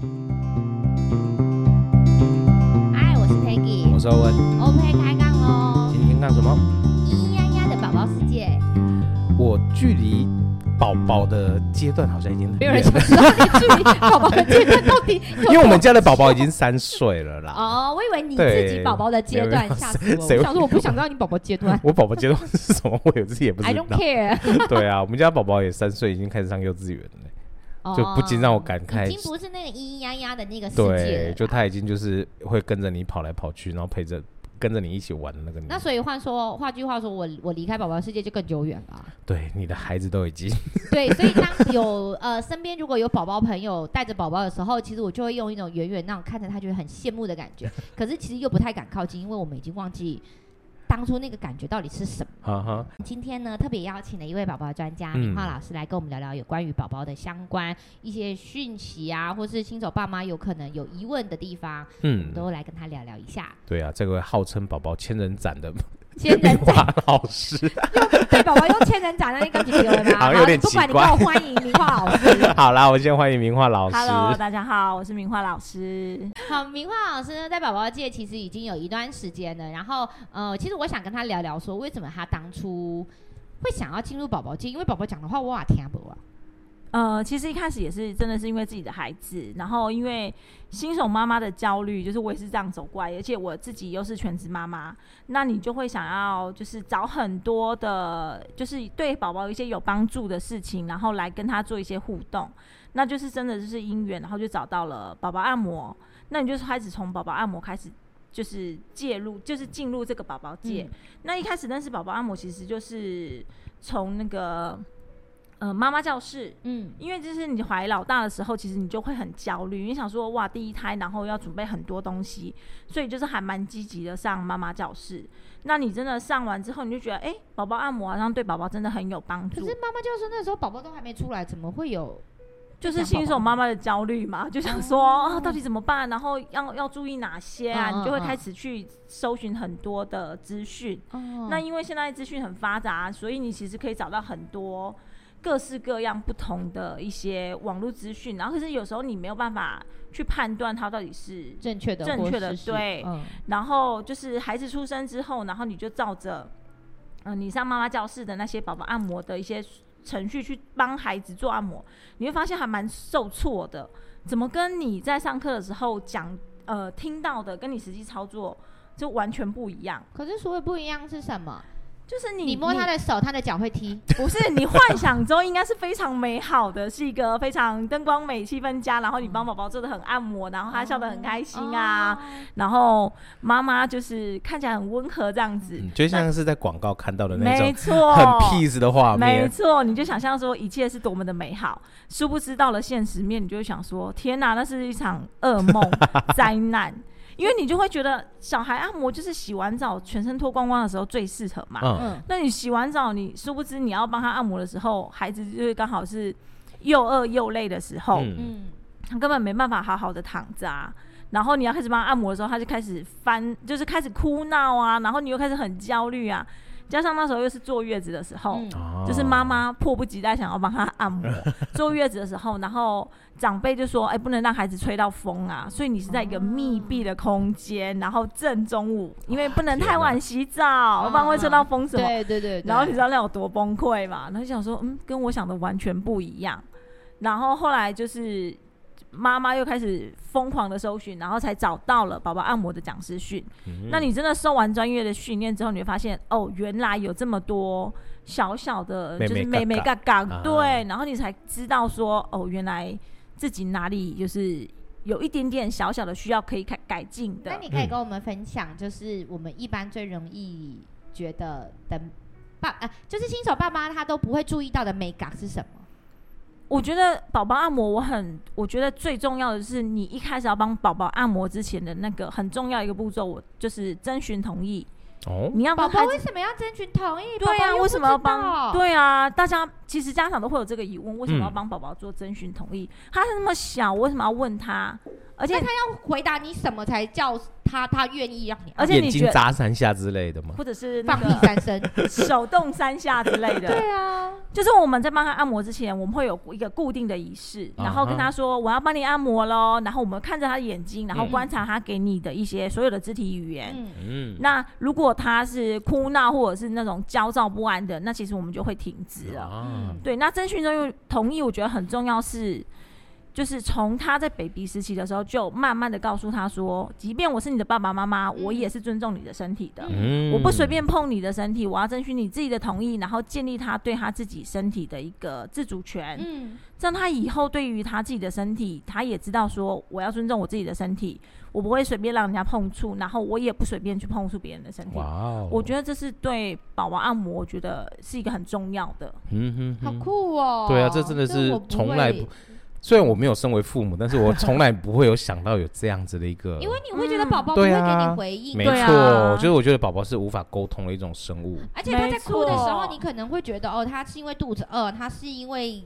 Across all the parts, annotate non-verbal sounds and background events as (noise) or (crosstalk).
嗨，我是 Peggy，我是欧文。OK，开杠喽！今天干什么？咿呀呀的宝宝世界。我距离宝宝的阶段好像已经没有人想知道你距离宝宝的阶段到底。(laughs) 因为我们家的宝宝已经三岁了啦。哦，我以为你自己宝宝的阶段，吓死我！我想说，我不想知道你宝宝阶段。(laughs) 我宝宝阶段是什么？我有自己也不知道。I don't care。对啊，我们家宝宝也三岁，已经开始上幼稚园了，就不禁让我感慨，已经不是那个咿咿呀呀的那个世界对。就他已经就是会跟着你跑来跑去，然后陪着。跟着你一起玩的那个，那所以换说，换句话说，我我离开宝宝世界就更久远了。对，你的孩子都已经对，所以当有呃身边如果有宝宝朋友带着宝宝的时候，其实我就会用一种远远那种看着他觉得很羡慕的感觉，可是其实又不太敢靠近，因为我们已经忘记。当初那个感觉到底是什么？Uh huh. 今天呢，特别邀请了一位宝宝专家明浩老师来跟我们聊聊有关于宝宝的相关一些讯息啊，或是新手爸妈有可能有疑问的地方，嗯，我们都来跟他聊聊一下。对啊，这位号称宝宝千人斩的。(laughs) 千人斩老师，用对宝宝用千人斩的那个几个吗？好，有点奇怪。不管你给我欢迎明樺老师。(laughs) 好啦，我先欢迎明樺老师。Hello，大家好，我是明樺老师。好，明樺老师呢，在宝宝界其实已经有一段时间了。然后，呃，其实我想跟他聊聊，说为什么他当初会想要进入宝宝界？因为宝宝讲的话，我也听不啊。呃，其实一开始也是真的是因为自己的孩子，然后因为新手妈妈的焦虑，就是我也是这样走过来，而且我自己又是全职妈妈，那你就会想要就是找很多的，就是对宝宝一些有帮助的事情，然后来跟他做一些互动，那就是真的就是因缘，然后就找到了宝宝按摩，那你就开始从宝宝按摩开始就是介入，就是进入这个宝宝界。嗯、那一开始认识宝宝按摩，其实就是从那个。呃，妈妈教室，嗯，因为就是你怀老大的时候，其实你就会很焦虑，你想说哇，第一胎，然后要准备很多东西，所以就是还蛮积极的上妈妈教室。那你真的上完之后，你就觉得，哎、欸，宝宝按摩好像对宝宝真的很有帮助。可是妈妈教室那时候宝宝都还没出来，怎么会有？就是新手妈妈的焦虑嘛，就想说啊，到底怎么办？然后要要注意哪些啊？你就会开始去搜寻很多的资讯。那因为现在资讯很发达，所以你其实可以找到很多。各式各样不同的一些网络资讯，然后可是有时候你没有办法去判断它到底是正确的，正确的对。嗯、然后就是孩子出生之后，然后你就照着，嗯、呃，你上妈妈教室的那些宝宝按摩的一些程序去帮孩子做按摩，你会发现还蛮受挫的。怎么跟你在上课的时候讲，呃，听到的跟你实际操作就完全不一样。可是所谓不一样是什么？就是你，你摸他的手，他的脚会踢。(laughs) 不是，你幻想中应该是非常美好的，是一个非常灯光美、气氛佳，然后你帮宝宝做的很按摩，然后他笑得很开心啊，哦、然后妈妈就是看起来很温和这样子，嗯、就像是在广告看到的那种，没错，很 peace 的画面，没错，你就想象说一切是多么的美好，殊不知到了现实面，你就会想说，天哪，那是一场噩梦、(laughs) 灾难。因为你就会觉得小孩按摩就是洗完澡全身脱光光的时候最适合嘛。嗯。那你洗完澡，你殊不知你要帮他按摩的时候，孩子就是刚好是又饿又累的时候。嗯。他根本没办法好好的躺着啊。然后你要开始帮他按摩的时候，他就开始翻，就是开始哭闹啊。然后你又开始很焦虑啊。加上那时候又是坐月子的时候，嗯、就是妈妈迫不及待想要帮他按摩。(laughs) 坐月子的时候，然后长辈就说：“哎、欸，不能让孩子吹到风啊！”所以你是在一个密闭的空间，然后正中午，因为不能太晚洗澡，不然会吹到风什么。对对对。然后你知道那有多崩溃嘛？然后就想说：“嗯，跟我想的完全不一样。”然后后来就是。妈妈又开始疯狂的搜寻，然后才找到了宝宝按摩的讲师训。嗯、那你真的受完专业的训练之后，你会发现哦，原来有这么多小小的，就是美美嘎嘎，对，然后你才知道说哦，原来自己哪里就是有一点点小小的需要可以改改进的。那你可以跟我们分享，就是我们一般最容易觉得的爸，呃，就是新手爸妈他都不会注意到的美感是什么？我觉得宝宝按摩，我很我觉得最重要的是，你一开始要帮宝宝按摩之前的那个很重要一个步骤，我就是征询同意。哦，你要宝宝为什么要征询同意？对呀、啊，为什么要帮？对啊，大家其实家长都会有这个疑问：为什么要帮宝宝做征询同意？嗯、他是那么小，为什么要问他？而且那他要回答你什么才叫他他愿意让你？而且你眼睛觉得眨三下之类的吗？或者是那放屁个三声，(laughs) 手动三下之类的。(laughs) 对啊，就是我们在帮他按摩之前，我们会有一个固定的仪式，然后跟他说我要帮你按摩喽，然后我们看着他的眼睛，然后观察他给你的一些所有的肢体语言。嗯，嗯，那如果他是哭闹或者是那种焦躁不安的，那其实我们就会停止了。啊，对，那征询中又同意，我觉得很重要是，就是从他在 baby 时期的时候，就慢慢的告诉他说，即便我是你的爸爸妈妈，我也是尊重你的身体的，嗯我不随便碰你的身体，我要征询你自己的同意，然后建立他对他自己身体的一个自主权，嗯，这样他以后对于他自己的身体，他也知道说，我要尊重我自己的身体，我不会随便让人家碰触，然后我也不随便去碰触别人的身体。哇哦，我觉得这是对宝宝按摩，我觉得是一个很重要的。嗯哼好酷哦。对啊这真的是从来会不虽然我没有身为父母，但是我从来不会有想到有这样子的一个，(laughs) 因为你会觉得宝宝不会给你回应，没对啊错，就是我觉得宝宝是无法沟通的一种生物，而且他在哭的时候，你可能会觉得哦，他是因为肚子饿，他是因为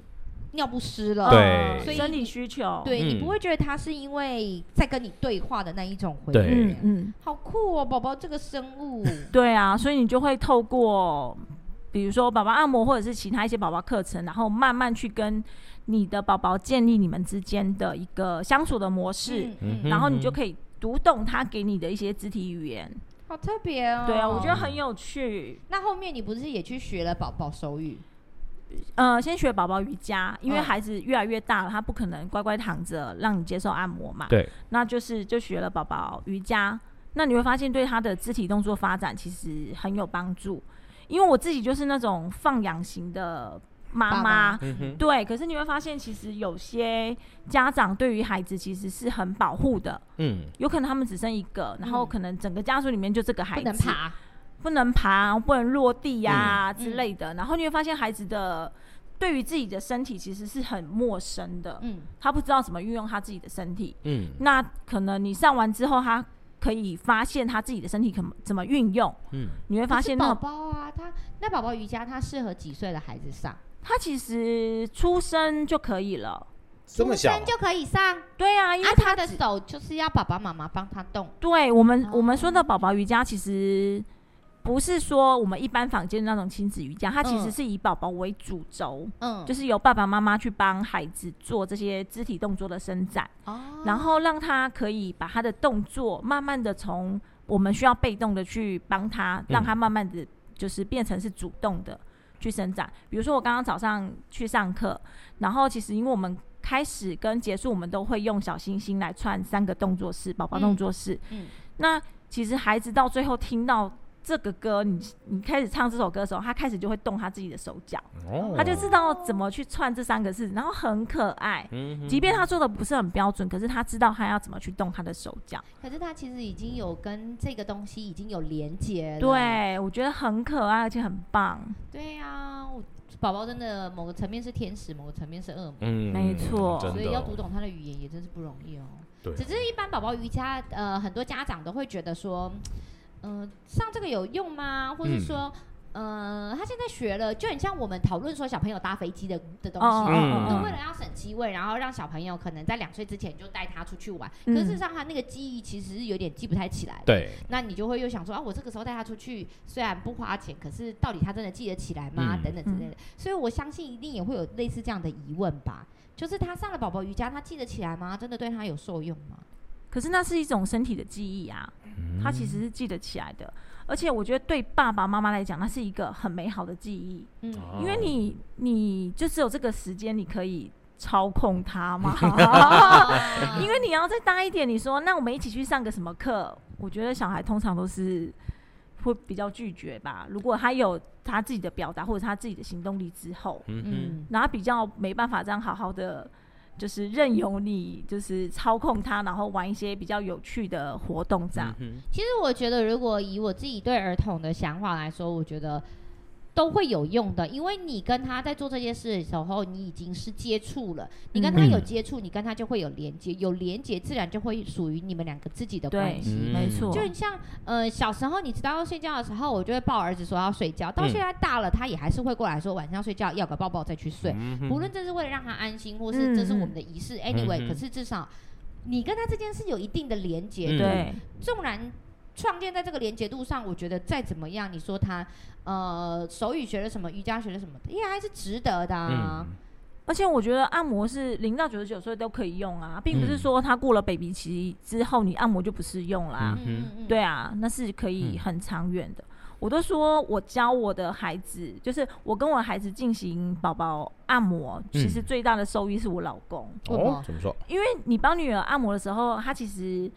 尿不湿了，对。嗯所以生理需求。对、嗯。你不会觉得他是因为在跟你对话的那一种回应。嗯。嗯，好酷哦，宝宝这个生物。(laughs) 对啊，所以你就会透过，比如说宝宝按摩或者是其他一些宝宝课程，然后慢慢去跟你的宝宝建立你们之间的一个相处的模式，然后你就可以读懂他给你的一些肢体语言。好特别哦。对啊，我觉得很有趣。那后面你不是也去学了宝宝手语？呃，先学宝宝瑜伽，因为嗯孩子越来越大了，他不可能乖乖躺着让你接受按摩嘛。对，那就是就学了宝宝瑜伽。那你会发现对他的肢体动作发展其实很有帮助，因为我自己就是那种放养型的妈妈。嗯，对，可是你会发现，其实有些家长对于孩子其实是很保护的，嗯，有可能他们只生一个，然后嗯可能整个家族里面就这个孩子不能爬。不能爬，不能落地呀、嗯之类的。然后你会发现，孩子的对于自己的身体其实是很陌生的，嗯，他不知道怎么运用他自己的身体。嗯，那可能你上完之后，他可以发现他自己的身体怎么怎么运用。嗯，你会发现宝宝啊，他那宝宝瑜伽，他适合几岁的孩子上？他其实出生就可以了。这么小生就可以上？对啊，因为啊，他的手就是要爸爸妈妈帮他动。对我们、哦。我们说的宝宝瑜伽，其实不是说我们一般坊间的那种亲子瑜伽，它其实嗯。是以宝宝为主轴，嗯，就是由爸爸妈妈去帮孩子做这些肢体动作的伸展，哦，然后让他可以把他的动作慢慢的从我们需要被动的去帮他，让他慢慢的就是变成是主动的去伸展。比如说我刚刚早上去上课，然后其实因为我们开始跟结束，我们都会用小星星来串三个动作式，宝宝动作式。嗯那其实孩子到最后听到这个歌，你你开始唱这首歌的时候，他开始就会动他自己的手脚，哦他就知道怎么去串这三个字，然后很可爱。嗯即便他做的不是很标准，可是他知道他要怎么去动他的手脚。可是他其实已经有跟这个东西已经有连接了。对，我觉得很可爱，而且很棒。对呀、我宝宝真的某个层面是天使，某个层面是恶魔。嗯，没错真的所以要读懂他的语言也真是不容易哦。对只是一般宝宝瑜伽，呃，很多家长都会觉得说，嗯、上这个有用吗？或是说，呃，他现在学了，就很像我们讨论说小朋友搭飞机的的东西，都为了要省机位，然后让小朋友可能在两岁之前就带他出去玩。嗯可是事实上，他那个记忆其实是有点记不太起来。对，那你就会又想说啊，我这个时候带他出去，虽然不花钱，可是到底他真的记得起来吗？嗯等等之类的。所以我相信一定也会有类似这样的疑问吧。就是他上了宝宝瑜伽，他记得起来吗？真的对他有受用吗？可是那是一种身体的记忆啊，他其实是记得起来的。而且我觉得对爸爸妈妈来讲，那是一个很美好的记忆，嗯，哦因为你你就只有这个时间，你可以操控他嘛。(laughs) 因为你要再大一点，你说那我们一起去上个什么课？我觉得小孩通常都是会比较拒绝吧。如果他有他自己的表达或者他自己的行动力之后，嗯，嗯，然后比较没办法这样好好的，就是任由你就是操控它，然后玩一些比较有趣的活动这样。嗯其实我觉得，如果以我自己对儿童的想法来说，我觉得都会有用的，因为你跟他在做这件事的时候，你已经是接触了，你跟他有嗯接触，你跟他就会有连接，有连接自然就会属于你们两个自己的关系。嗯没错就很像呃小时候，你知道要睡觉的时候，我就会抱儿子说要睡觉。到嗯现在大了，他也还是会过来说晚上睡觉要个抱抱再去睡。不论这是为了让他安心，或是这是我们的仪式。Anyway，、可是至少你跟他之间是有一定的连接的。嗯对，纵然创建在这个连接度上，我觉得再怎么样，你说他呃手语学了什么，瑜伽学了什么，也还是值得的啊。嗯而且我觉得按摩是零到九十九岁都可以用啊，并不是说他过了 baby 期之后你按摩就不适用啦。嗯嗯嗯，对啊，那是可以很长远的。我都说我教我的孩子，就是我跟我孩子进行宝宝按摩，其实最大的收益是我老公。哦，怎么说？因为你帮女儿按摩的时候，她其实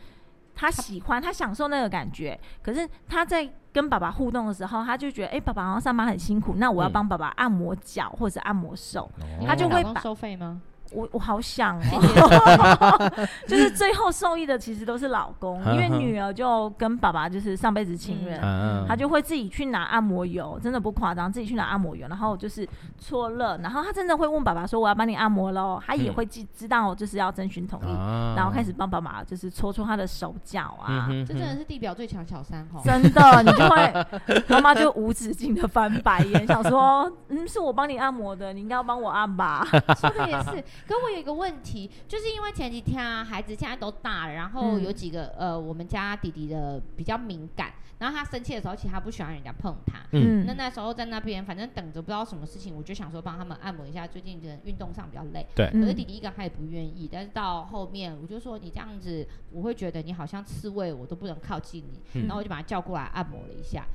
她喜欢，他享受那个感觉。可是他在跟爸爸互动的时候，他就觉得，哎、欸，爸爸好像上班很辛苦，那我要帮爸爸按摩脚或者按摩手，哦她就会把收费吗？我我好想哦，(laughs) (laughs) 就是最后受益的其实都是老公，因为女儿就跟爸爸就是上辈子情人，嗯、他就会自己去拿按摩油，真的不夸张，自己去拿按摩油，然后就是搓热，然后她真的会问爸爸说我要帮你按摩喽，她也会知知道就是要征询同意，嗯、然后开始帮爸爸就是搓搓他的手脚啊，嗯、这真的是地表最强小三哦，真的，你就会妈妈就无止境的翻白眼，想说嗯是我帮你按摩的，你应该要帮我按吧，(laughs) 说的也是。可我有一个问题，就是因为前几天啊，孩子现在都大了，然后有几个、嗯、呃，我们家弟弟的比较敏感，然后他生气的时候，其实他不喜欢人家碰他。嗯。那那时候在那边，反正等着不知道什么事情，我就想说帮他们按摩一下。最近的运动上比较累。对。可是弟弟一个他也不愿意，但是到后面我就说你这样子，我会觉得你好像刺猬，我都不能靠近你。嗯、然后我就把他叫过来按摩了一下。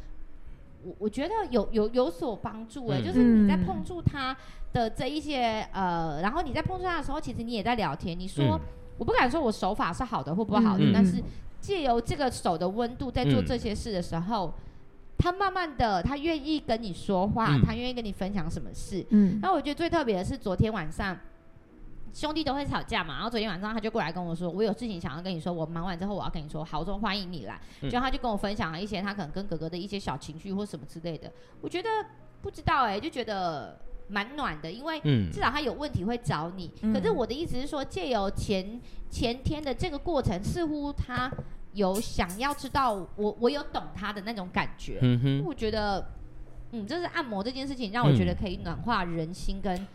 我我觉得有有有所帮助哎、欸，嗯、就是你在碰触他的这一些呃，然后你在碰触他的时候，其实你也在聊天。你说、嗯、我不敢说我手法是好的或不好的，嗯、但是借由这个手的温度在做这些事的时候，嗯、他慢慢的他愿意跟你说话，嗯、他愿意跟你分享什么事。嗯，那我觉得最特别的是昨天晚上。兄弟都会吵架嘛，然后昨天晚上他就过来跟我说，我有事情想要跟你说，我忙完之后我要跟你说，好，我说欢迎你来，就他就跟我分享了一些他可能跟哥哥的一些小情绪或什么之类的，我觉得不知道哎、欸，就觉得蛮暖的，因为至少他有问题会找你。嗯、可是我的意思是说，借由前前天的这个过程，似乎他有想要知道我我有懂他的那种感觉。嗯哼，我觉得，嗯，这是按摩这件事情让我觉得可以暖化人心跟。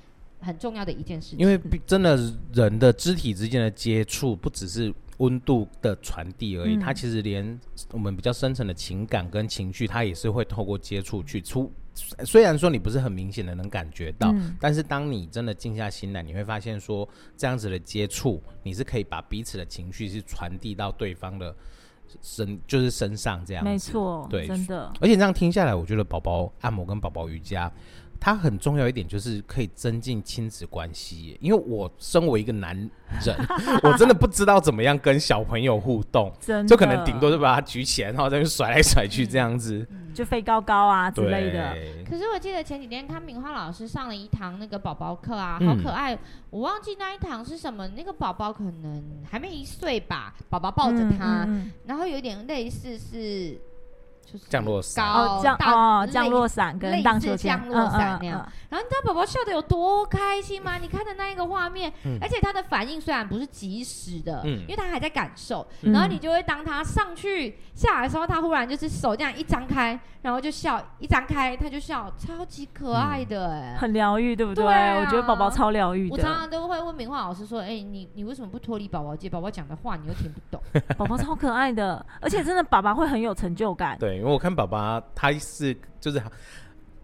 很重要的一件事情，因为真的人的肢体之间的接触，不只是温度的传递而已，嗯、它其实连我们比较深层的情感跟情绪，它也是会透过接触去出。虽然说你不是很明显的能感觉到，嗯、但是当你真的静下心来，你会发现说这样子的接触，你是可以把彼此的情绪是传递到对方的身，就是身上这样子。没错，对，真的。而且这样听下来，我觉得宝宝按摩跟宝宝瑜伽。它很重要一点就是可以增进亲子关系，因为我身为一个男人，(laughs) 我真的不知道怎么样跟小朋友互动，就可能顶多就把他举起来，然后在那甩来甩去这样子，嗯、就飞高高啊之类的。可是我记得前几天看敏花老师上了一堂那个宝宝课啊，好可爱，嗯、我忘记那一堂是什么，那个宝宝可能还没一岁吧，宝宝抱着他，然后有点类似是。降落伞哦，降哦，降落伞跟荡秋千，降落伞那样。然后你知道宝宝笑的有多开心吗？(laughs) 你看的那一个画面，而且他的反应虽然不是及时的，因为他还在感受。然后你就会当他上去下来的时候，他忽然就是手这样一张开，然后就笑，一张开他就笑，超级可爱的哎，很疗愈，对不对？我觉得宝宝超疗愈的。我常常都会问明华老师说：“哎，你你为什么不脱离宝宝界？宝宝讲的话你又听不懂。(laughs) ” (laughs) 宝宝超可爱的，而且真的爸爸会很有成就感。对。因为我看爸爸，他是就是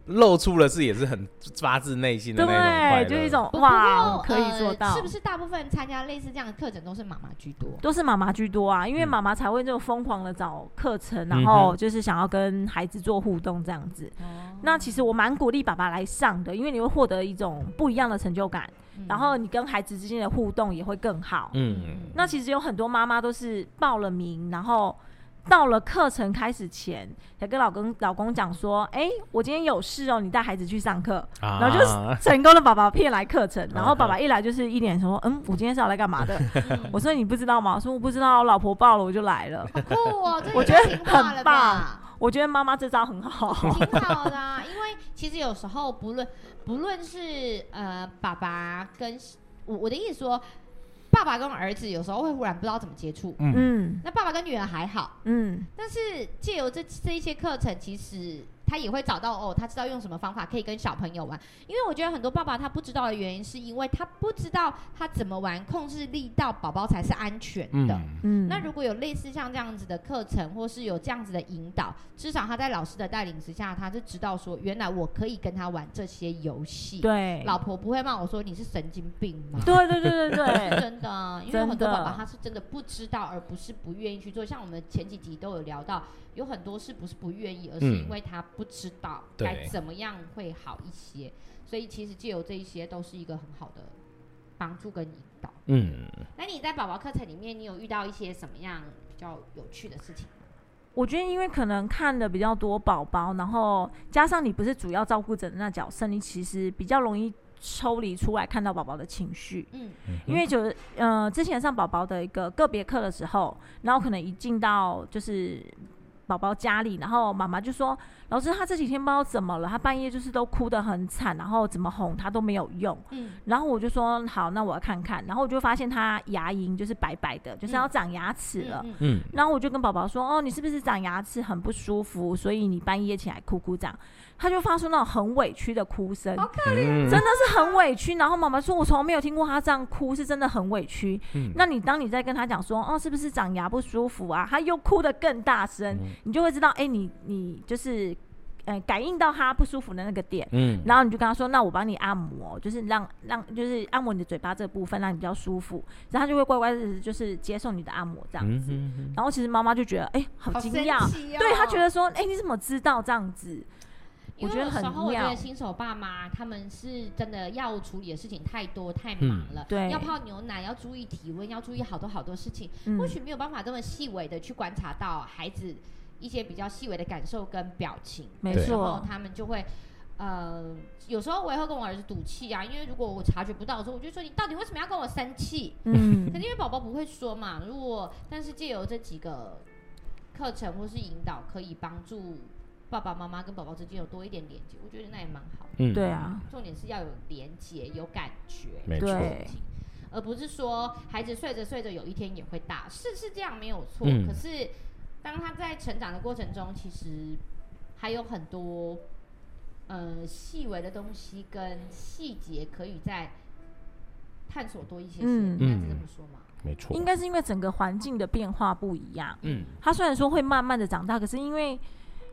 露出了是也是很发自内心的那种快乐，对，就一种哇，可以做到。是不是大部分参加类似这样的课程都是妈妈居多？都是妈妈居多啊，因为妈妈才会这种疯狂的找课程，然后就是想要跟孩子做互动这样子。那其实我蛮鼓励爸爸来上的，因为你会获得一种不一样的成就感，然后你跟孩子之间的互动也会更好。嗯，那其实有很多妈妈都是报了名，然后。到了课程开始前，才跟老公老公讲说：“哎、欸，我今天有事哦，你带孩子去上课。啊”然后就是成功的把爸爸骗来课程。(laughs) 然后爸爸一来就是一脸说：“嗯，我今天是要来干嘛的？” (laughs) 我说：“你不知道吗？”我说：“我不知道，我老婆抱了，我就来了。”好酷哦，我觉得很棒。我觉得妈妈这招很好，挺好的、啊。因为其实有时候不论不论是呃爸爸跟我我的意思说。爸爸跟儿子有时候会忽然不知道怎么接触，嗯，那爸爸跟女儿还好，嗯，但是借由这这一些课程，其实他也会找到哦，他知道用什么方法可以跟小朋友玩。因为我觉得很多爸爸他不知道的原因，是因为他不知道他怎么玩，控制力道宝宝才是安全的。嗯，那如果有类似像这样子的课程，或是有这样子的引导，至少他在老师的带领之下，他是知道说，原来我可以跟他玩这些游戏。对，老婆不会骂我说你是神经病吗？对对对对对，(laughs) 真的，因为很多爸爸他是真的不知道，而不是不愿意去做。像我们前几集都有聊到。有很多事不是不愿意，而是因为他不知道该怎么样会好一些，嗯、所以其实借由这一些都是一个很好的帮助跟引导。嗯，那你在宝宝课程里面，你有遇到一些什么样比较有趣的事情吗？我觉得，因为可能看的比较多宝宝，然后加上你不是主要照顾者的那角色，你其实比较容易抽离出来看到宝宝的情绪。嗯，因为就是呃，之前上宝宝的一个个别课的时候，然后可能一进到就是。宝宝家里，然后妈妈就说：“老师，他这几天不知道怎么了，他半夜就是都哭得很惨，然后怎么哄他都没有用。”嗯，然后我就说：“好，那我要看看。”然后我就发现他牙龈就是白白的，就是要长牙齿了。嗯，然后我就跟宝宝说：“哦，你是不是长牙齿很不舒服？所以你半夜起来哭哭这样。”他就发出那种很委屈的哭声，好可怜，真的是很委屈。然后妈妈说：“我从来没有听过他这样哭，是真的很委屈。嗯”那你当你在跟他讲说：“哦，是不是长牙不舒服啊？”他又哭得更大声，嗯、你就会知道，哎、欸，你你就是，呃，感应到他不舒服的那个点。嗯。然后你就跟他说：“那我帮你按摩，就是让让就是按摩你的嘴巴这部分，让你比较舒服。”然后他就会乖乖的，就是接受你的按摩这样子。嗯、哼哼然后其实妈妈就觉得：“哎、欸，好惊讶。哦”对他觉得说：“哎、欸，你怎么知道这样子？”因为有时候我觉得新手爸妈他们是真的要处理的事情太多太忙了，嗯、对，要泡牛奶，要注意体温，要注意好多好多事情，嗯、或许没有办法这么细微的去观察到孩子一些比较细微的感受跟表情，没错，然后他们就会，呃，有时候我也会跟我儿子赌气啊，因为如果我察觉不到的时候，我就说你到底为什么要跟我生气？嗯，可是因为宝宝不会说嘛，如果但是借由这几个课程或是引导，可以帮助。爸爸妈妈跟宝宝之间有多一点连接，我觉得那也蛮好的。嗯，对啊。重点是要有连接，有感觉，没错。而不是说孩子睡着睡着有一天也会大，是是这样没有错。嗯、可是当他在成长的过程中，其实还有很多呃细微的东西跟细节可以再探索多一些些。嗯，应该是这么说嘛？没错。应该是因为整个环境的变化不一样。嗯。他虽然说会慢慢的长大，可是因为。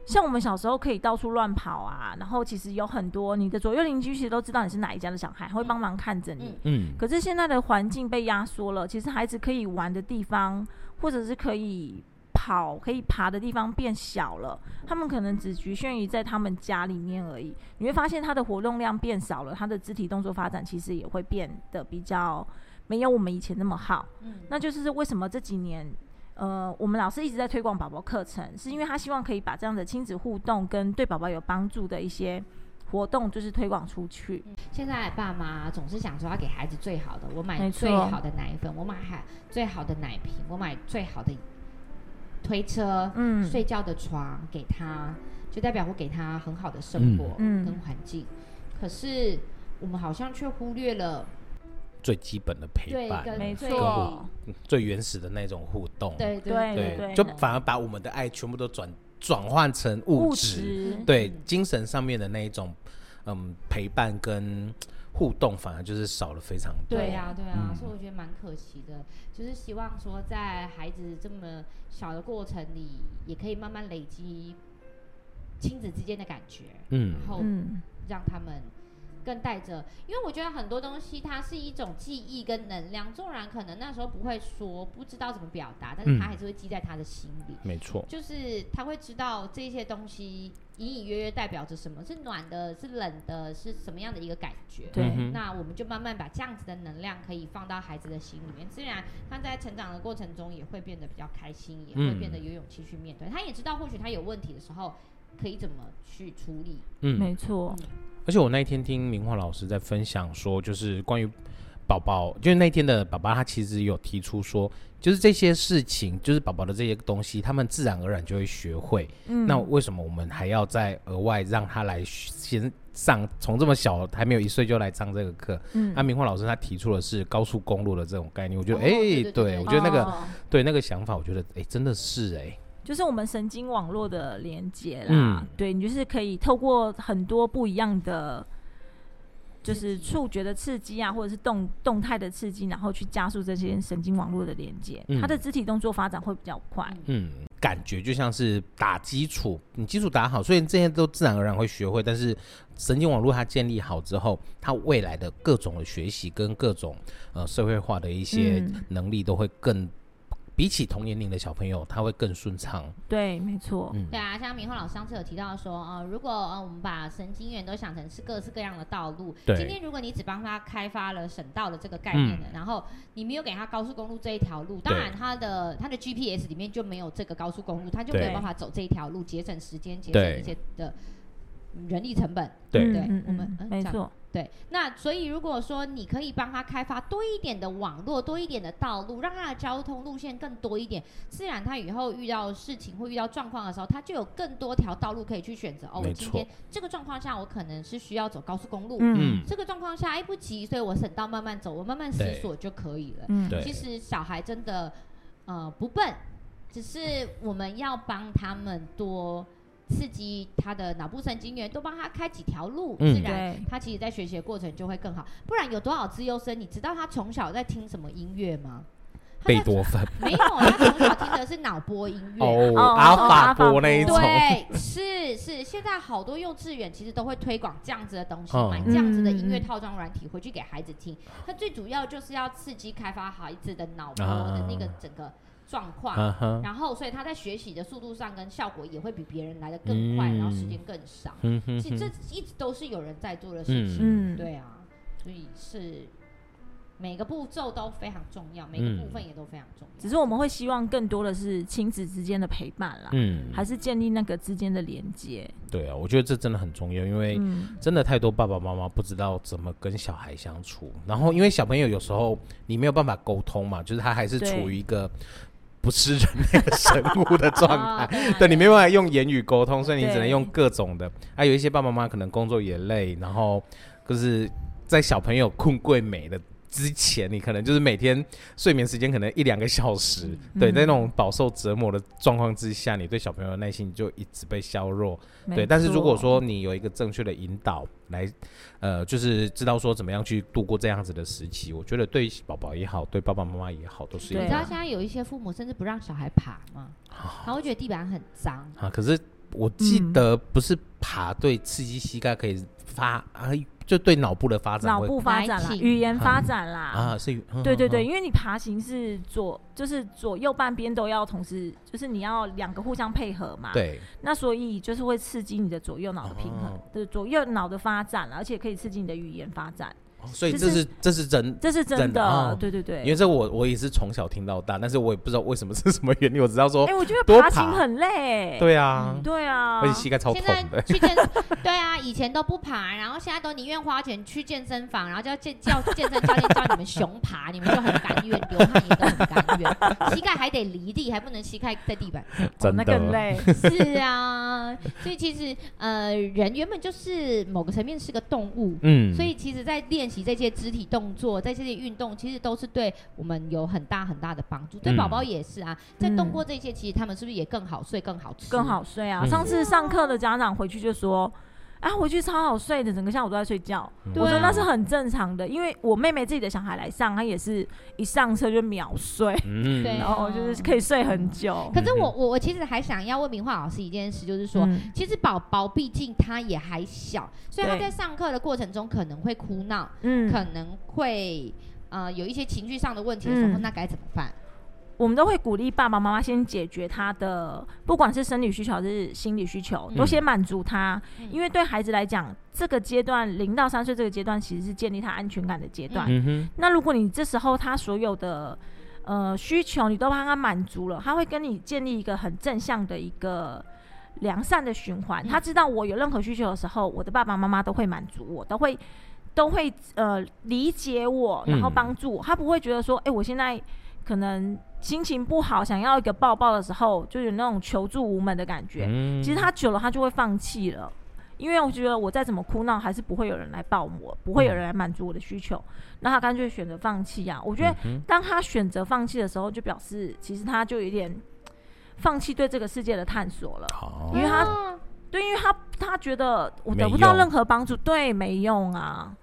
像我们小时候可以到处乱跑啊，然后其实有很多你的左右邻居其实都知道你是哪一家的小孩，会帮忙看着你。嗯。可是现在的环境被压缩了，其实孩子可以玩的地方，或者是可以跑、可以爬的地方变小了。他们可能只局限于在他们家里面而已。你会发现他的活动量变少了，他的肢体动作发展其实也会变得比较没有我们以前那么好。嗯。那就是为什么这几年。呃，我们老师一直在推广宝宝课程，是因为他希望可以把这样的亲子互动跟对宝宝有帮助的一些活动，就是推广出去。现在爸妈总是想说要给孩子最好的，我买最好的奶粉，我买最好的奶瓶，我买最好的推车，嗯，睡觉的床给他，就代表我给他很好的生活跟环境。嗯嗯、可是我们好像却忽略了。最基本的陪伴，没错，最原始的那种互动，对对对对，就反而把我们的爱全部都转转换成物质，对精神上面的那一种，嗯，陪伴跟互动反而就是少了非常多。对呀对呀，所以我觉得蛮可惜的，就是希望说在孩子这么小的过程里，也可以慢慢累积亲子之间的感觉，嗯，然后让他们。更带着，因为我觉得很多东西它是一种记忆跟能量。纵然可能那时候不会说，不知道怎么表达，但是他还是会记在他的心里。没错，就是他会知道这些东西隐隐约约代表着什么，是暖的，是冷的，是什么样的一个感觉。对，那我们就慢慢把这样子的能量可以放到孩子的心里面，自然他在成长的过程中也会变得比较开心，也会变得有勇气去面对。他也知道，或许他有问题的时候可以怎么去处理。嗯，没错。而且我那一天听明华老师在分享说，就是关于宝宝，就是那天的宝宝，他其实有提出说，就是这些事情，就是宝宝的这些东西，他们自然而然就会学会。嗯，那为什么我们还要再额外让他来先上，从这么小还没有一岁就来上这个课？嗯，那明樺老师他提出的是高速公路的这种概念，我觉得，哎，对，我觉得那个，对那个想法，我觉得，哎，真的是，哎。就是我们神经网络的连接啦。嗯，对，你就是可以透过很多不一样的。就是触觉的刺激啊，或者是动动态的刺激，然后去加速这些神经网络的连接，他、嗯、的肢体动作发展会比较快。嗯，感觉就像是打基础，你基础打好，所以这些都自然而然会学会。但是神经网络它建立好之后，它未来的各种的学习跟各种呃社会化的一些能力都会更。比起同年龄的小朋友，他会更顺畅。对，没错。嗯，对啊，像明浩老师上次有提到说，呃，如果呃我们把神经元都想成是各式各样的道路，对。今天如果你只帮他开发了省道的这个概念的，嗯，然后你没有给他高速公路这一条路，当然他的他的 GPS 里面就没有这个高速公路，他就没有办法走这一条路，节省时间，节省一些的人力成本。对对，嗯，我们，嗯，没错。对，那所以如果说你可以帮他开发多一点的网络，多一点的道路，让他的交通路线更多一点，自然他以后遇到事情或遇到状况的时候，他就有更多条道路可以去选择。哦，我今天这个状况下，我可能是需要走高速公路。嗯，这个状况下，哎，不急，所以我省道慢慢走，我慢慢思索就可以了。嗯，对。其实小孩真的，呃，不笨，只是我们要帮他们多。刺激他的脑部神经元，多帮他开几条路，嗯，自然他其实在学习的过程就会更好。不然有多少资优生，你知道他从小在听什么音乐吗？贝多芬没有，他从小听的是脑波音乐哦，阿法波那一种。对，是是，现在好多幼稚园其实都会推广这样子的东西，买这样子的音乐套装软体回去给孩子听。它最主要就是要刺激开发孩子的脑波的那个整个。状况，uh -huh. 然后所以他在学习的速度上跟效果也会比别人来的更快，嗯，然后时间更少。嗯哼，其实这一直都是有人在做的事情。嗯，对啊，所以是每个步骤都非常重要，每个部分也都非常重要。只是我们会希望更多的是亲子之间的陪伴啦，嗯，还是建立那个之间的连接。对啊，我觉得这真的很重要，因为真的太多爸爸妈妈不知道怎么跟小孩相处，然后因为小朋友有时候你没有办法沟通嘛，就是他还是处于一个。不是人类的生物的状 (laughs) 态，对，对你没办法用言语沟通，所以你只能用各种的。还、啊、有一些爸爸妈妈可能工作也累，然后就是在小朋友困贵美的之前，你可能就是每天睡眠时间可能一两个小时，嗯、对，在那种饱受折磨的状况之下，你对小朋友的耐心就一直被削弱。对，但是如果说你有一个正确的引导来，呃，就是知道说怎么样去度过这样子的时期，我觉得对宝宝也好，对爸爸妈妈也好，都是一。你知道现在有一些父母甚至不让小孩爬吗？他会觉得地板很脏啊。可是我记得不是爬对刺激膝盖可以发啊。就对脑部的发展，脑部发展啦，语言发展啦，啊，是，对对对，因为你爬行是左，就是左右半边都要同时，就是你要两个互相配合嘛，对，那所以就是会刺激你的左右脑的平衡，对，左右脑的发展，而且可以刺激你的语言发展。所以这是这是真，这是真的，哦、对对对。因为这我我也是从小听到大，但是我也不知道为什么是什么原因。我知道说，哎、欸，我觉得爬行很累。对啊，嗯、对啊，而且膝盖超痛的。去健，(laughs) 对啊，以前都不爬，然后现在都宁愿花钱去健身房，然后叫健叫健身教练教你们熊爬，你们就很甘愿，流汗也都很甘愿，膝盖还得离地，还不能膝盖在地板上，真的、哦、更累。(laughs) 是啊，所以其实呃，人原本就是某个层面是个动物，嗯，所以其实在练习这些肢体。动作在这些运动，其实都是对我们有很大很大的帮助。对宝宝也是啊，在动过这些，其实他们是不是也更好睡、更好吃、更好睡啊？上次上课的家长回去就说。啊，回去超好睡的，整个下午都在睡觉。嗯、我说那是很正常的，因为我妹妹自己的小孩来上，她也是一上车就秒睡，(laughs) 嗯，然后就是可以睡很久。可是我我我其实还想要问明华老师一件事，就是说，嗯、其实宝宝毕竟他也还小，所以他在上课的过程中可能会哭闹，嗯，可能会呃有一些情绪上的问题的时候，嗯、那该怎么办？我们都会鼓励爸爸妈妈先解决他的，不管是生理需求还是心理需求，都先满足他。嗯。因为对孩子来讲，这个阶段零到三岁这个阶段其实是建立他安全感的阶段。嗯。那如果你这时候他所有的呃需求你都帮他满足了，他会跟你建立一个很正向的一个良善的循环。他知道我有任何需求的时候，我的爸爸妈妈都会满足我，都会都会呃理解我，然后帮助我。他不会觉得说，哎，我现在。可能心情不好，想要一个抱抱的时候，就有那种求助无门的感觉。嗯。其实他久了，他就会放弃了，因为我觉得我再怎么哭闹，还是不会有人来抱我，不会有人来满足我的需求。那他干脆选择放弃啊！我觉得当他选择放弃的时候，就表示其实他就有点放弃对这个世界的探索了，哦因为他啊对，因为他他觉得我得不到任何帮助，对，没用啊。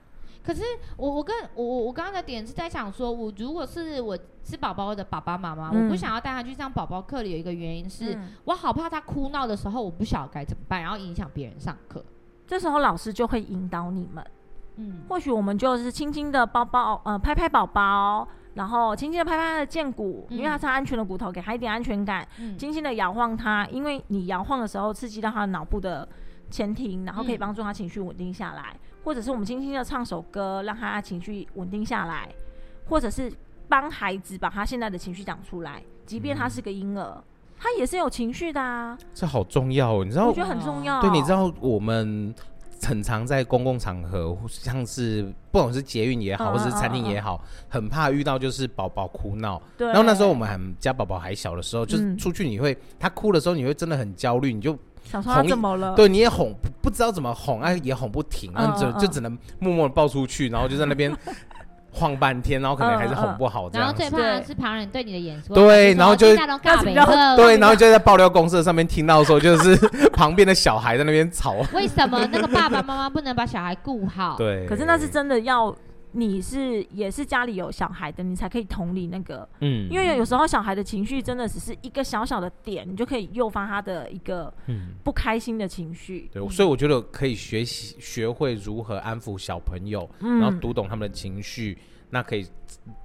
可是我我跟我我我刚刚的点是在想说，我如果是我是宝宝的爸爸妈妈，嗯我不想要带他去上宝宝课的有一个原因是、嗯。我好怕他哭闹的时候，我不晓得该怎么办，然后影响别人上课。这时候老师就会引导你们，嗯，或许我们就是轻轻的抱抱，呃，拍拍宝宝，然后轻轻的拍拍他的肩骨，嗯因为他是安全的骨头，给他一点安全感，嗯。轻轻的摇晃他，因为你摇晃的时候刺激到他的脑部的前庭，然后可以嗯。帮助他情绪稳定下来，或者是我们轻轻的唱首歌，让他情绪稳定下来，或者是帮孩子把他现在的情绪讲出来，即便他是个婴儿，他也是有情绪的啊，这好重要哦，你知道我觉得很重要。对，你知道我们很常在公共场合，像是不管是捷运也好，嗯或是餐厅也好，很怕遇到就是宝宝哭闹。对，然后那时候我们还家宝宝还小的时候，就是嗯出去你会他哭的时候，你会真的很焦虑，你就想说他怎么了？对你也哄不不知道怎么哄，哎、也哄不停，然后就就只能默默的抱出去，然后就在那边晃半天，(laughs) 然后可能还是哄不好这样子。然后最怕的是旁人对你的演出，对然后就那种尬北对，然后就在爆料公社上面听到说，就是 (laughs) 旁边的小孩在那边吵。为什么那个爸爸妈妈不能把小孩顾好？，(laughs) 对，可是那是真的要你是也是家里有小孩的，你才可以同理那个，嗯因为有时候小孩的情绪真的只是一个小小的点，你就可以诱发他的一个嗯。不开心的情绪。对，所以我觉得可以学习学会如何安抚小朋友，嗯然后读懂他们的情绪，那可以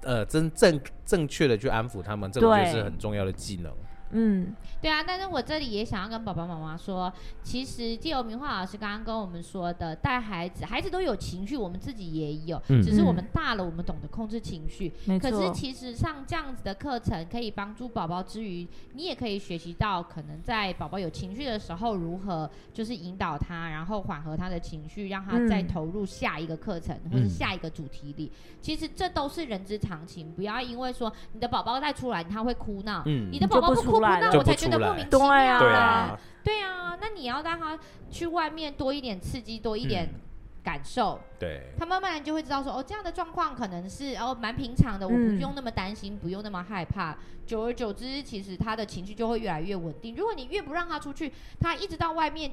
呃真正正确的去安抚他们，这个我觉得是很重要的技能。嗯，对啊，但是我这里也想要跟爸爸妈妈说，其实借由明华老师刚刚跟我们说的，带孩子，孩子都有情绪，我们自己也有，嗯只是我们大了，我们懂得控制情绪。没可是。其实上这样子的课程，可以帮助宝宝之余，你也可以学习到，可能在宝宝有情绪的时候，如何就是引导他，然后缓和他的情绪，让他再嗯投入下一个课程、或者下一个主题里。其实这都是人之常情，不要因为说你的宝宝再出来他会哭闹，嗯你的宝宝不哭不闹，就我才觉得莫名其妙。对啊对啊，对啊，那你要让他去外面多一点刺激，多一点嗯感受，对，他慢慢就会知道说，哦，这样的状况可能是哦蛮平常的，我不嗯用那么担心，不用那么害怕。久而久之，其实他的情绪就会越来越稳定。如果你越不让他出去，他一直到外面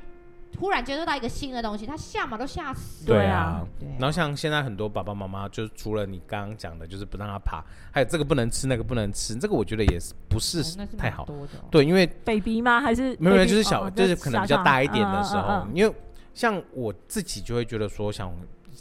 突然接触到一个新的东西，他吓嘛都吓死。对啊然后像现在很多爸爸妈妈，就除了你刚刚讲的，就是不让他爬，还有这个不能吃，那个不能吃，这个我觉得也是不是太好。对，因为 baby 吗？还是没有没有？就是小，哦就是可能比较大一点的时候，嗯嗯嗯因为像我自己就会觉得说，像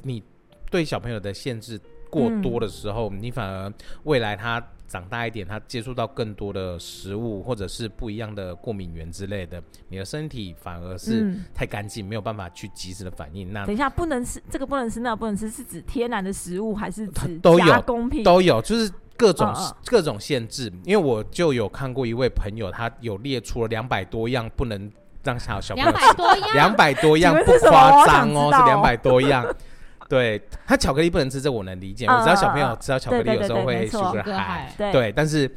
你对小朋友的限制过多的时候，你反而未来他长大一点，他接触到更多的食物或者是不一样的过敏源之类的，你的身体反而是嗯太干净，没有办法去及时的反应。那等一下，不能吃这个，不能吃那个，不能吃，是指天然的食物还是指都有加工品？都有，就是各种、各种限制。因为我就有看过一位朋友，他有列出了两百多样不能让小小朋友两百多样，两百多样不夸张哦，是两百多样。对他巧克力不能吃，这我能理解。嗯我知道小朋友吃到巧克力有时候会对没错 sugar sugar high，high 对对，但是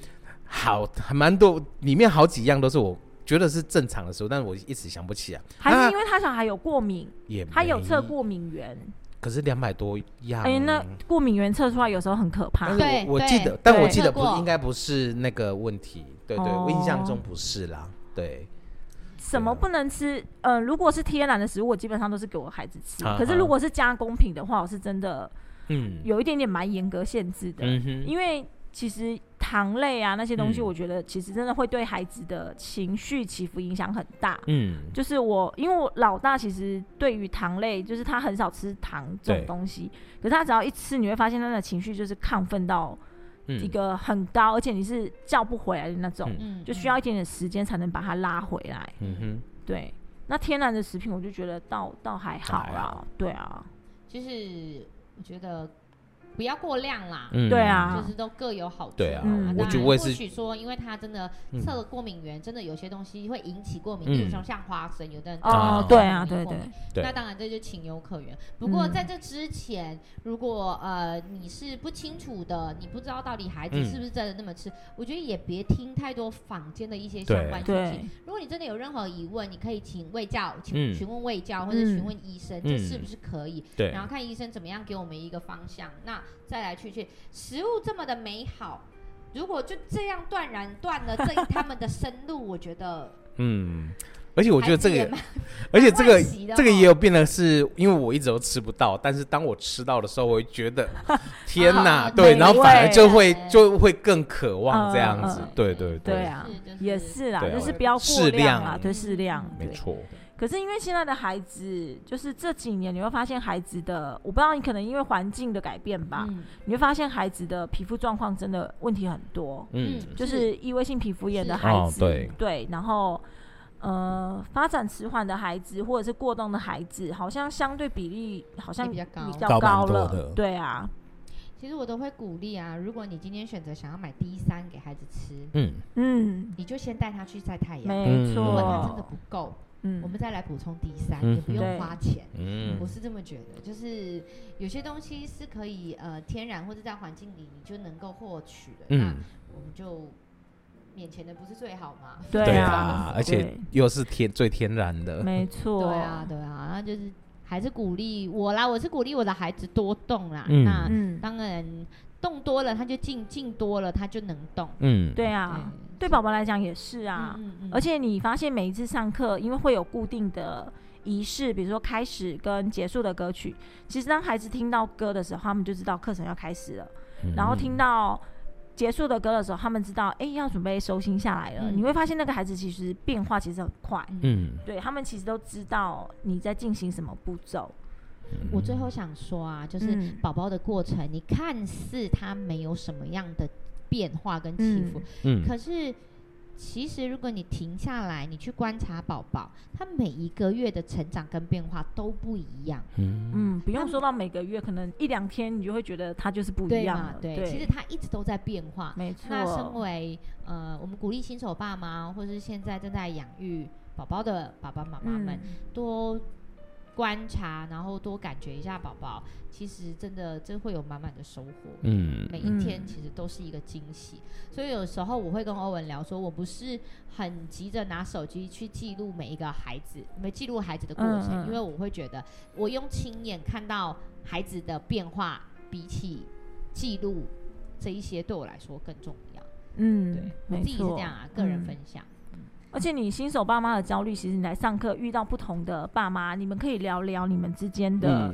好还蛮多，里面好几样都是我觉得是正常的食物，但是我一直想不起来。还是因为他小孩有过敏，也他有测过敏源。可是两百多样，哎，那过敏源测出来有时候很可怕。对我我记得，但我记得不应该不是那个问题，对对，哦我印象中不是啦，对，什么不能吃？呃，如果是天然的食物，我基本上都是给我孩子吃。啊可是如果是加工品的话，我是真的嗯有一点点蛮严格限制的。嗯，因为其实糖类啊那些东西，嗯我觉得其实真的会对孩子的情绪起伏影响很大。嗯就是我，因为我老大其实对于糖类，就是他很少吃糖这种东西，可是他只要一吃，你会发现他的情绪就是亢奋到嗯一个很高，而且你是叫不回来的那种，嗯。就需要一点点时间才能把它拉回来。嗯。哼，对，那天然的食品我就觉得倒倒还好啦好，对啊，就是我觉得不要过量啦。嗯。对啊。就是都各有好处。对啊。嗯那我觉得我也是或许说，因为他真的嗯测了过敏源，真的有些东西会引起过敏，嗯例如说像花生，有的人哦对啊对那当然这就情有可原。不过嗯在这之前，如果呃你是不清楚的，你不知道到底孩子嗯。是不是真的那么吃，我觉得也别听太多坊间的一些相关讯对息。如果你真的有任何疑问，你可以请卫教，请嗯。询问卫教或者嗯询问医生，这嗯。是不是可以？对。然，后看医生怎么样给我们一个方向，那再来去去。食物这么的美好，如果就这样断然断了这一他们的生路，我觉得 (laughs) 嗯。而且我觉得这个，(laughs) 而且这个这个也有变得是，因为我一直都吃不到，但是当我吃到的时候，我会觉得 (laughs) 天哪，啊、对，然后反而就会就会更渴望这样子，嗯、对对对，对啊，也是啦，就是不要过量啊，对，适量，没错。可是因为现在的孩子，就是这几年你会发现孩子的，我不知道你可能因为环境的改变吧，嗯、你会发现孩子的皮肤状况真的问题很多，嗯，就是异位性皮肤炎的孩子，哦、对。对，然后。呃，发展迟缓的孩子或者是过动的孩子，好像相对比例好像比较高，比较高了。高对啊，其实我都会鼓励啊，如果你今天选择想要买 D 三给孩子吃，嗯。嗯，你就先带他去晒太阳，没错。如果他真的不够，嗯，我们再来补充第三，嗯，也不用花钱。嗯，我是这么觉得，就是有些东西是可以呃天然或者在环境里你就能够获取的，嗯，那我们就。眼前的不是最好吗？对啊，(laughs) 而且又是天最天然的，没错。对啊，对啊，然后就是还是鼓励我啦，我是鼓励我的孩子多动啦。嗯、那当然动多了，他就静静多了，他就能动。嗯，对啊，对宝宝来讲也是啊。嗯嗯嗯。而且你发现每一次上课，因为会有固定的仪式，比如说开始跟结束的歌曲。其实当孩子听到歌的时候，他们就知道课程要开始了。嗯、然后听到。结束的歌的时候，他们知道，哎、欸，要准备收心下来了。嗯、你会发现，那个孩子其实变化其实很快。嗯，对他们其实都知道你在进行什么步骤。我最后想说啊，就是宝宝的过程，嗯、你看似他没有什么样的变化跟起伏，嗯，可是。其实，如果你停下来，你去观察宝宝，他每一个月的成长跟变化都不一样。嗯嗯，不用说到每个月，可能一两天，你就会觉得他就是不一样对。对，其实他一直都在变化。没错。那身为呃，我们鼓励新手爸妈，或是现在正在养育宝宝的爸爸妈妈们，嗯、多。观察，然后多感觉一下宝宝，其实真的真会有满满的收获。嗯，每一天其实都是一个惊喜。嗯、所以有时候我会跟欧文聊说，我不是很急着拿手机去记录每一个孩子，没记录孩子的过程，嗯、因为我会觉得我用亲眼看到孩子的变化，比起记录这一些对我来说更重要。嗯，对，我自己是这样啊，个人分享。嗯而且你新手爸妈的焦虑，其实你来上课遇到不同的爸妈，你们可以聊聊你们之间的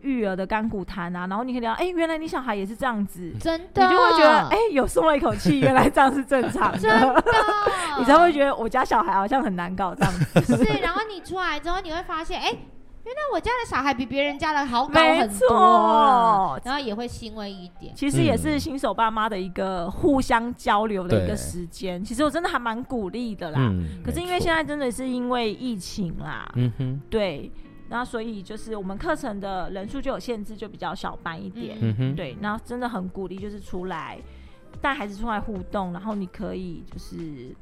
育儿的干股谈啊，然后你可以聊，哎、欸，原来你小孩也是这样子，真的，你就会觉得，哎、欸，有松了一口气，原来这样是正常的，真的，(laughs) 你才会觉得我家小孩好像很难搞这样子。是，然后你出来之后，你会发现，哎、欸。原来我家的小孩比别人家的好搞很多，啊，然后也会欣慰一点。其实也是新手爸妈的一个互相交流的一个时间。其实我真的还蛮鼓励的啦。嗯，可是因为现在真的是因为疫情啦，嗯哼，对，那所以就是我们课程的人数就有限制，就比较小班一点。嗯哼，对，然后真的很鼓励，就是出来带孩子出来互动，然后你可以就是。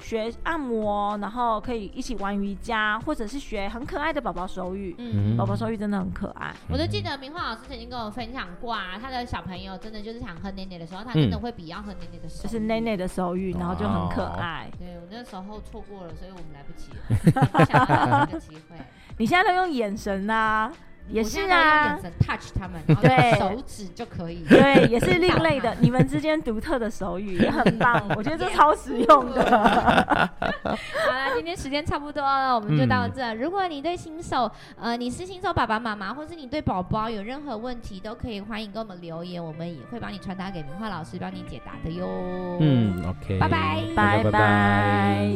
学按摩，然后可以一起玩瑜伽，或者是学很可爱的宝宝手语。嗯，宝宝手语真的很可爱。我都记得明华老师曾经跟我分享过啊，他的小朋友真的就是想喝奶奶的时候，他真的会比要喝奶奶的时候，就是奶奶的手语，然后就很可爱。对，我那时候错过了，所以我们来不及了，不 (laughs) 想要这个机会。你现在都用眼神啊。也是啊，眼神 touch 他们，(laughs) 对，手指就可以。对，(laughs) 也是另类的，你们之间独特的手语也很棒，我觉得这超实用的。(laughs) 好了，今天时间差不多了，我们就到这。如果你对新手，呃，你是新手爸爸妈妈，或是你对宝宝有任何问题，都可以欢迎给我们留言，我们也会帮你传达给明樺老师，帮你解答的哟。嗯，OK，拜拜，拜拜。